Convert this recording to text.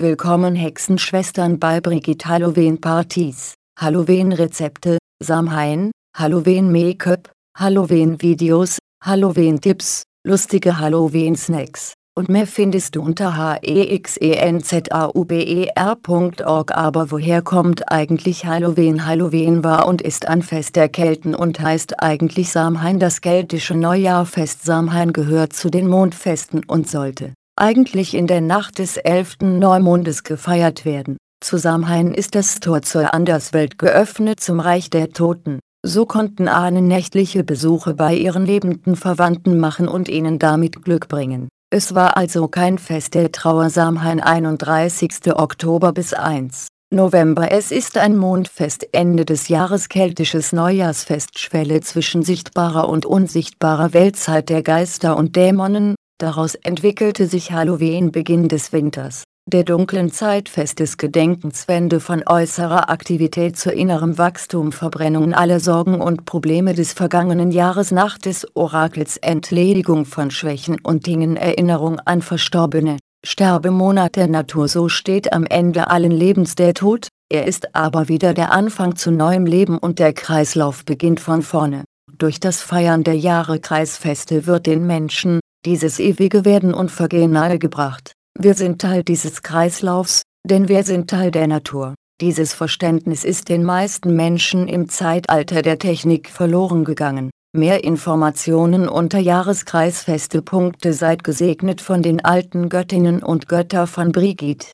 Willkommen Hexenschwestern bei Brigitte Halloween Partys, Halloween Rezepte, Samhain, Halloween Make-up, Halloween Videos, Halloween Tipps, lustige Halloween Snacks und mehr findest du unter hexenzauber.org. Aber woher kommt eigentlich Halloween? Halloween war und ist ein Fest der Kelten und heißt eigentlich Samhain. Das keltische Neujahrfest Samhain gehört zu den Mondfesten und sollte eigentlich in der Nacht des 11. Neumondes gefeiert werden. Zu Samhain ist das Tor zur Anderswelt geöffnet zum Reich der Toten. So konnten Ahnen nächtliche Besuche bei ihren lebenden Verwandten machen und ihnen damit Glück bringen. Es war also kein Fest der Trauer Samhain 31. Oktober bis 1. November Es ist ein Mondfest Ende des Jahres keltisches Neujahrsfest Schwelle zwischen sichtbarer und unsichtbarer Weltzeit der Geister und Dämonen, daraus entwickelte sich Halloween Beginn des Winters der dunklen Zeit festes Gedenkens Wende von äußerer Aktivität zu innerem Wachstum Verbrennung aller Sorgen und Probleme des vergangenen Jahres Nacht des Orakels Entledigung von Schwächen und Dingen Erinnerung an Verstorbene, Sterbemonat der Natur So steht am Ende allen Lebens der Tod, er ist aber wieder der Anfang zu neuem Leben und der Kreislauf beginnt von vorne. Durch das Feiern der Jahre Kreisfeste wird den Menschen, dieses ewige Werden und Vergehen nahegebracht wir sind Teil dieses Kreislaufs, denn wir sind Teil der Natur. Dieses Verständnis ist den meisten Menschen im Zeitalter der Technik verloren gegangen. Mehr Informationen unter Jahreskreisfeste. Seid gesegnet von den alten Göttinnen und Götter von Brigitte.